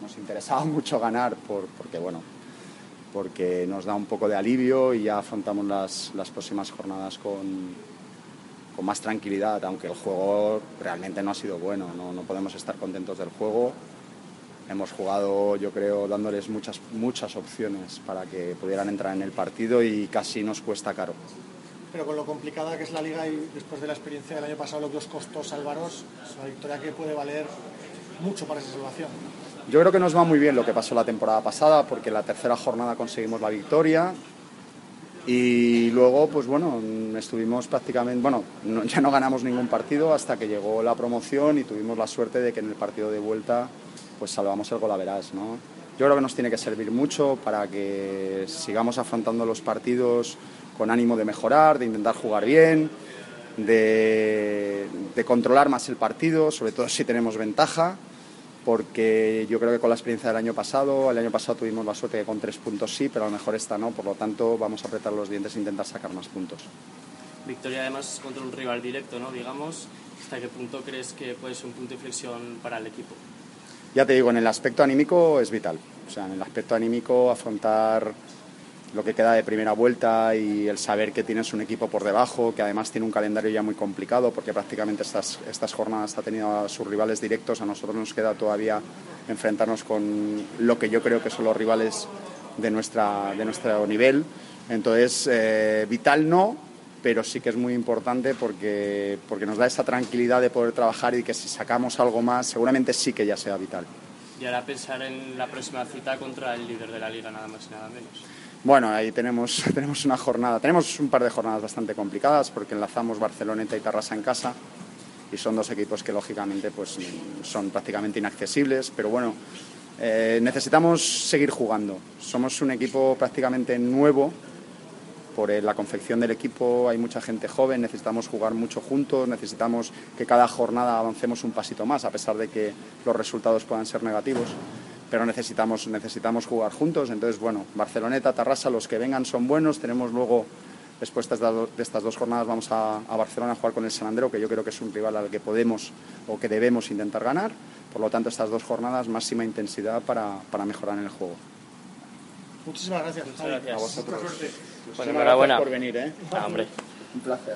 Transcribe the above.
nos interesaba mucho ganar por, porque, bueno, porque nos da un poco de alivio y ya afrontamos las, las próximas jornadas con, con más tranquilidad, aunque el juego realmente no ha sido bueno, no, no podemos estar contentos del juego. Hemos jugado, yo creo, dándoles muchas, muchas opciones para que pudieran entrar en el partido y casi nos cuesta caro. Pero con lo complicada que es la liga y después de la experiencia del año pasado, lo que os costó salvaros, es una victoria que puede valer mucho para esa salvación. Yo creo que nos va muy bien lo que pasó la temporada pasada, porque en la tercera jornada conseguimos la victoria y luego, pues bueno, estuvimos prácticamente, bueno, no- ya no ganamos ningún partido hasta que llegó la promoción y tuvimos la suerte de que en el partido de vuelta, pues salvamos el golaveras, ¿no? Yo creo que nos tiene que servir mucho para que sigamos afrontando los partidos con ánimo de mejorar, de intentar jugar bien, de, de controlar más el partido, sobre todo si tenemos ventaja porque yo creo que con la experiencia del año pasado, el año pasado tuvimos la suerte que con tres puntos sí, pero a lo mejor esta no, por lo tanto vamos a apretar los dientes e intentar sacar más puntos. Victoria además contra un rival directo, ¿no? Digamos, ¿hasta qué punto crees que puede ser un punto de inflexión para el equipo? Ya te digo, en el aspecto anímico es vital, o sea, en el aspecto anímico afrontar lo que queda de primera vuelta y el saber que tienes un equipo por debajo, que además tiene un calendario ya muy complicado, porque prácticamente estas, estas jornadas ha tenido a sus rivales directos, a nosotros nos queda todavía enfrentarnos con lo que yo creo que son los rivales de, nuestra, de nuestro nivel. Entonces, eh, vital no, pero sí que es muy importante porque, porque nos da esa tranquilidad de poder trabajar y que si sacamos algo más, seguramente sí que ya sea vital. Y ahora pensar en la próxima cita contra el líder de la liga, nada más y nada menos. Bueno, ahí tenemos, tenemos una jornada, tenemos un par de jornadas bastante complicadas porque enlazamos Barceloneta y Tarrasa en casa y son dos equipos que lógicamente pues, son prácticamente inaccesibles, pero bueno, eh, necesitamos seguir jugando. Somos un equipo prácticamente nuevo por eh, la confección del equipo, hay mucha gente joven, necesitamos jugar mucho juntos, necesitamos que cada jornada avancemos un pasito más, a pesar de que los resultados puedan ser negativos pero necesitamos, necesitamos jugar juntos. Entonces, bueno, Barceloneta, Tarrasa, los que vengan son buenos. Tenemos luego, después de estas, do- de estas dos jornadas, vamos a, a Barcelona a jugar con el San Andreu, que yo creo que es un rival al que podemos o que debemos intentar ganar. Por lo tanto, estas dos jornadas, máxima intensidad para, para mejorar en el juego. Muchísimas gracias. Muchas gracias. A vosotros. Bueno, Muchísimas enhorabuena. gracias por venir, ¿eh? Ah, hombre. Un placer.